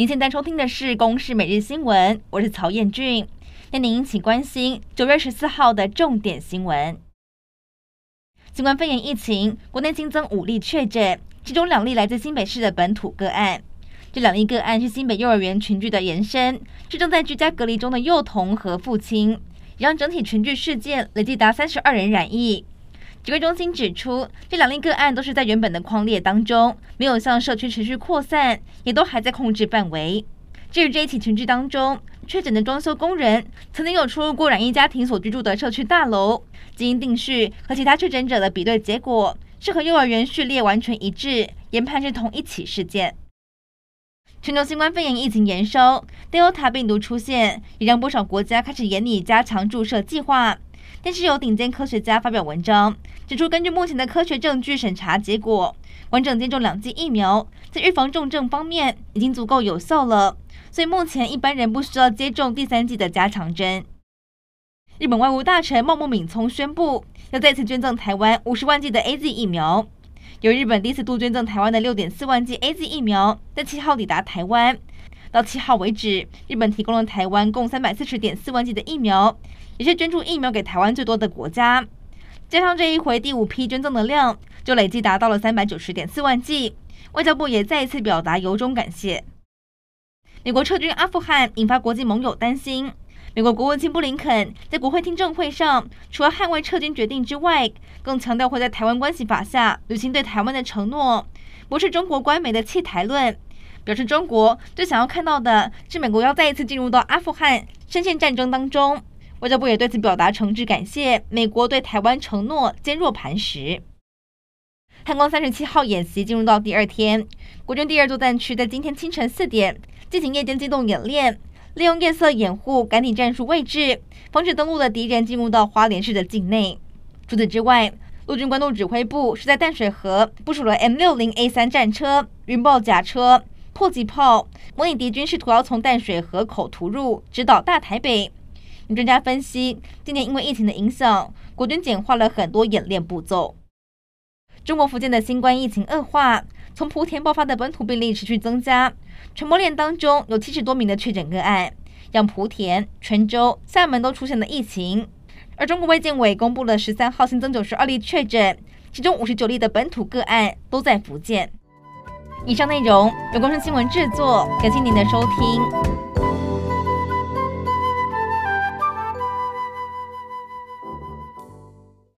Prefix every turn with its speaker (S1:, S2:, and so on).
S1: 您现在收听的是《公视每日新闻》，我是曹彦俊。那您一起关心九月十四号的重点新闻：新冠肺炎疫情，国内新增五例确诊，其中两例来自新北市的本土个案。这两例个案是新北幼儿园群聚的延伸，是正在居家隔离中的幼童和父亲，也让整体群聚事件累计达三十二人染疫。指挥中心指出，这两例个案都是在原本的框列当中，没有向社区持续扩散，也都还在控制范围。至于这一起群聚当中确诊的装修工人，曾经有出入过染疫家庭所居住的社区大楼，基因定序和其他确诊者的比对结果是和幼儿园序列完全一致，研判是同一起事件。全球新冠肺炎疫情延烧，Delta 病毒出现，也让不少国家开始严厉加强注射计划。但是有顶尖科学家发表文章，指出根据目前的科学证据审查结果，完整接种两剂疫苗在预防重症方面已经足够有效了，所以目前一般人不需要接种第三剂的加强针。日本外务大臣茂木敏充宣布，要再次捐赠台湾五十万剂的 AZ 疫苗。由日本第一次度捐赠台湾的六点四万剂 AZ 疫苗，在七号抵达台湾。到七号为止，日本提供了台湾共三百四十点四万剂的疫苗，也是捐助疫苗给台湾最多的国家。加上这一回第五批捐赠的量，就累计达到了三百九十点四万剂。外交部也再一次表达由衷感谢。美国撤军阿富汗，引发国际盟友担心。美国国务卿布林肯在国会听证会上，除了捍卫撤军决定之外，更强调会在台湾关系法下履行对台湾的承诺，不是中国官媒的弃台论。表示中国最想要看到的是美国要再一次进入到阿富汗深陷战争当中。外交部也对此表达诚挚感谢，美国对台湾承诺坚若磐石。汉光三十七号演习进入到第二天，国军第二作战区在今天清晨四点进行夜间机动演练，利用夜色掩护赶紧战术位置，防止登陆的敌人进入到花莲市的境内。除此之外，陆军官渡指挥部是在淡水河部署了 M 六零 A 三战车、云豹甲车。迫击炮模拟敌军试图要从淡水河口突入，直捣大台北。有专家分析，今年因为疫情的影响，国军简化了很多演练步骤。中国福建的新冠疫情恶化，从莆田爆发的本土病例持续增加，传播链当中有七十多名的确诊个案，让莆田、泉州、厦门都出现了疫情。而中国卫健委公布了十三号新增九十二例确诊，其中五十九例的本土个案都在福建。以上内容由工商新闻制作，感谢您的收听。